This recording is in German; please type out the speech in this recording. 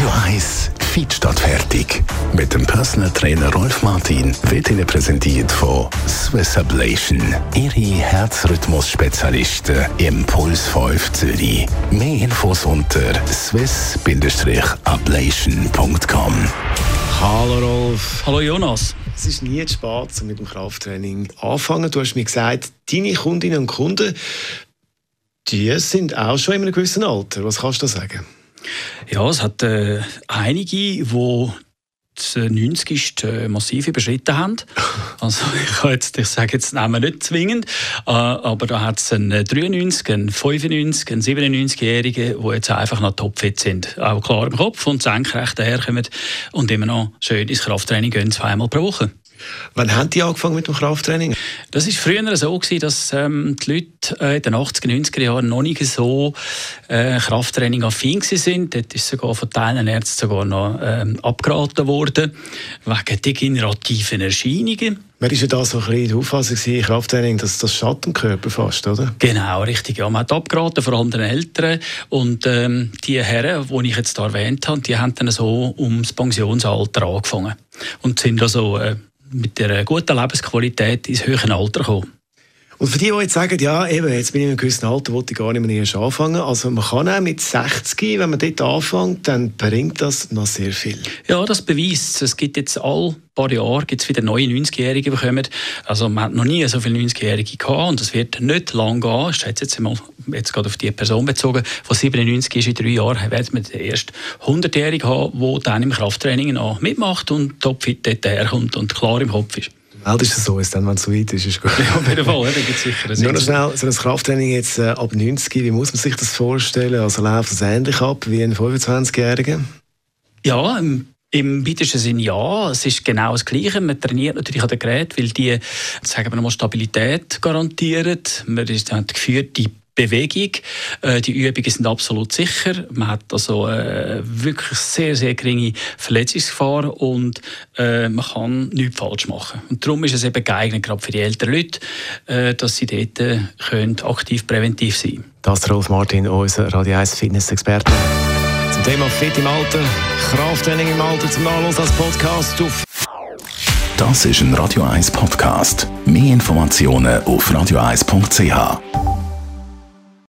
Radio 1 Feed statt fertig. Mit dem Personal Trainer Rolf Martin wird Ihnen präsentiert von Swiss Ablation. Ihre Herzrhythmus-Spezialisten im Puls 5 Zürich. Mehr Infos unter swiss-ablation.com. Hallo Rolf. Hallo Jonas. Es ist nie zu spät, um mit dem Krafttraining anfangen. Du hast mir gesagt, deine Kundinnen und Kunden, die sind auch schon in einem gewissen Alter. Was kannst du da sagen? Ja, es hat äh, einige, die die 90 äh, massiv überschritten haben. Also ich, jetzt, ich sage jetzt Namen nicht zwingend, äh, aber da hat es einen 93, einen 95, einen 97-Jährigen, die jetzt einfach noch topfit sind. Auch klar im Kopf und senkrecht daherkommen und immer noch schön ins Krafttraining gehen, zweimal pro Woche. Wann haben die angefangen mit dem Krafttraining? Das war früher so gewesen, dass ähm, die Leute äh, in den 80er, 90er Jahren noch nicht so äh, Krafttraining affin sind. Dort ist sogar von Teilen Ärzten sogar noch ähm, abgeraten worden wegen degenerativen Erscheinungen. Man ist ja da so ein bisschen die Auffassung Krafttraining, dass das schadet dem Körper fast, oder? Genau, richtig. Ja, man hat abgeraten, vor allem den Eltern. Und ähm, die Herren, die ich jetzt erwähnt habe, die haben dann so ums Pensionsalter angefangen und sind also äh, mit der guten Lebensqualität ins höhere Alter kommen. Und für die, die jetzt sagen, ja, eben, jetzt bin ich in einem gewissen Alter, wollte ich gar nicht mehr erst anfangen. Also man kann auch mit 60, wenn man dort anfängt, dann bringt das noch sehr viel. Ja, das beweist es. Es gibt jetzt all paar Jahre gibt's wieder neue 90-Jährige bekommen. Also man hat noch nie so viele 90-Jährige gehabt und es wird nicht lang gehen. Ich schätze jetzt mal, jetzt gerade auf die Person bezogen, von 97 ist in drei Jahren, werden wir den ersten 100-Jährigen haben, der dann im Krafttraining mitmacht und topfit dort herkommt und klar im Kopf ist. Meldest du so, ist dann, wenn es so weit ist, ist gut. Ja, auf jeden Fall, da gibt sicher Nur noch schnell, so ein Krafttraining jetzt äh, ab 90, wie muss man sich das vorstellen? Also läuft es ähnlich ab wie ein 25-Jähriger? Ja, im, im weitesten Sinne ja. Es ist genau das Gleiche. Man trainiert natürlich an den Geräten, weil die, sagen wir mal, Stabilität garantieren. Man ist, hat geführte Bewegung. Äh, die Übungen sind absolut sicher. Man hat also äh, wirklich sehr, sehr geringe Verletzungsgefahr und äh, man kann nichts falsch machen. Und darum ist es eben geeignet, gerade für die älteren Leute, dass sie dort können aktiv präventiv sein können. Das ist Rolf Martin, unser Radio 1 Fitness-Experte. Zum Thema Fit im Alter, Krafttraining im Alter zum Nachlesen als Podcast auf Das ist ein Radio 1 Podcast. Mehr Informationen auf radio1.ch.